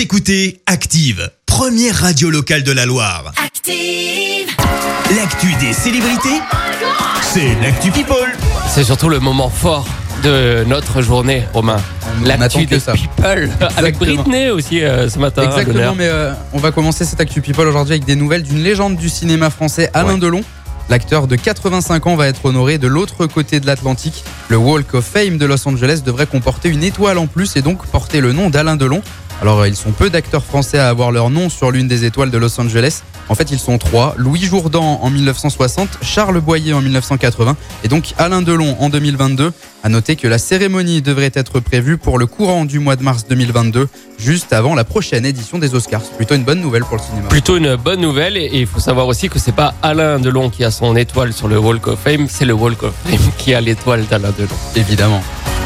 Vous écoutez Active, première radio locale de la Loire. Active. L'actu des célébrités, c'est l'actu People. C'est surtout le moment fort de notre journée, Romain. On L'actu attend que des ça. people. Avec. Britney aussi euh, ce matin. à Exactement, l'honneur. mais euh, on va commencer cette Actu People aujourd'hui avec des nouvelles d'une légende du cinéma français, Alain Ouais. Delon. L'acteur de 85 ans va être honoré de l'autre côté de l'Atlantique. Le Walk of Fame de Los Angeles devrait comporter une étoile en plus et donc porter le nom d'Alain Delon. Alors, euh, ils sont peu d'acteurs français à avoir leur nom sur l'une des étoiles de Los Angeles. En fait, ils sont trois. Louis Jourdan en 1960, Charles Boyer en 1980 et donc Alain Delon en 2022. À noter que la cérémonie devrait être prévue pour le courant du mois de mars 2022, juste avant la prochaine édition des Oscars. C'est plutôt une bonne nouvelle pour le cinéma. Plutôt une bonne nouvelle et il faut savoir aussi que c'est pas Alain Delon qui a son étoile sur le Walk of Fame, c'est le Walk of Fame qui a l'étoile d'Alain Delon. Évidemment.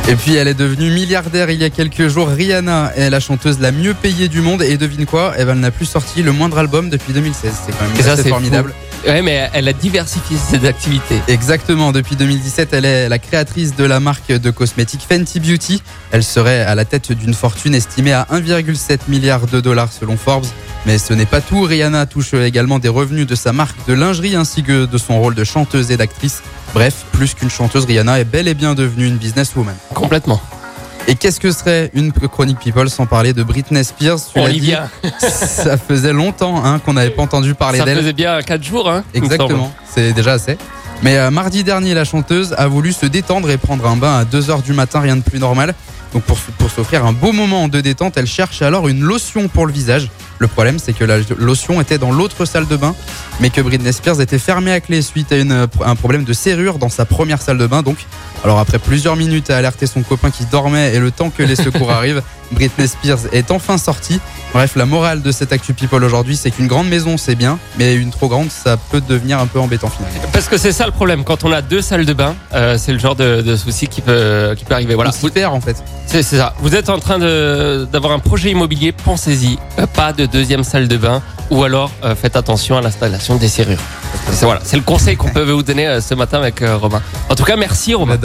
Et puis elle est devenue milliardaire il y a quelques jours. Rihanna est la chanteuse la mieux payée du monde et devine quoi? Eh ben, Elle n'a plus sorti le moindre album depuis 2016. C'est quand même assez c'est formidable. Ouais, mais elle a diversifié ses activités. Exactement, depuis 2017, elle est la créatrice de la marque de cosmétiques Fenty Beauty. Elle serait à la tête d'une fortune estimée à 1,7 milliard de dollars selon Forbes. Mais ce n'est pas tout, Rihanna touche également des revenus de sa marque de lingerie ainsi que de son rôle de chanteuse et d'actrice. Bref, plus qu'une chanteuse, Rihanna est bel et bien devenue une businesswoman. Complètement. Et qu'est-ce que serait une chronique people sans parler de Britney Spears Tu l'as dit, Olivia, Ça faisait longtemps hein, qu'on n'avait pas entendu parler ça d'elle. faisait bien 4 jours. Hein. Exactement, c'est déjà assez. Mais euh, mardi dernier, la chanteuse a voulu se détendre et prendre un bain à 2h du matin, rien de plus normal. Donc pour, pour s'offrir un beau moment de détente, elle cherche alors une lotion pour le visage. Le problème, c'est que la lotion était dans l'autre salle de bain, mais que Britney Spears était fermée à clé suite à une, un problème de serrure dans sa première salle de bain. Donc, alors après plusieurs minutes à alerter son copain qui dormait et le temps que les secours arrivent, Britney Spears est enfin sortie. Bref, la morale de cette Actu People aujourd'hui, c'est qu'une grande maison, c'est bien, mais une trop grande, ça peut devenir un peu embêtant finalement. Parce que c'est ça le problème. Quand on a deux salles de bain, euh, c'est le genre de, de souci qui peut, qui peut arriver. Voilà. Perd en fait. C'est ça. Vous êtes en train d'avoir un projet immobilier, pensez-y. Euh, pas de deuxième salle de bain ou alors euh, faites attention à l'installation des serrures. C'est voilà, c'est le conseil qu'on peut vous donner euh, ce matin avec euh, Romain. En tout cas, merci Romain.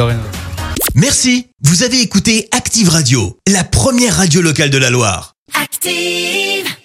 Merci, vous avez écouté Active Radio, la première radio locale de la Loire. Active.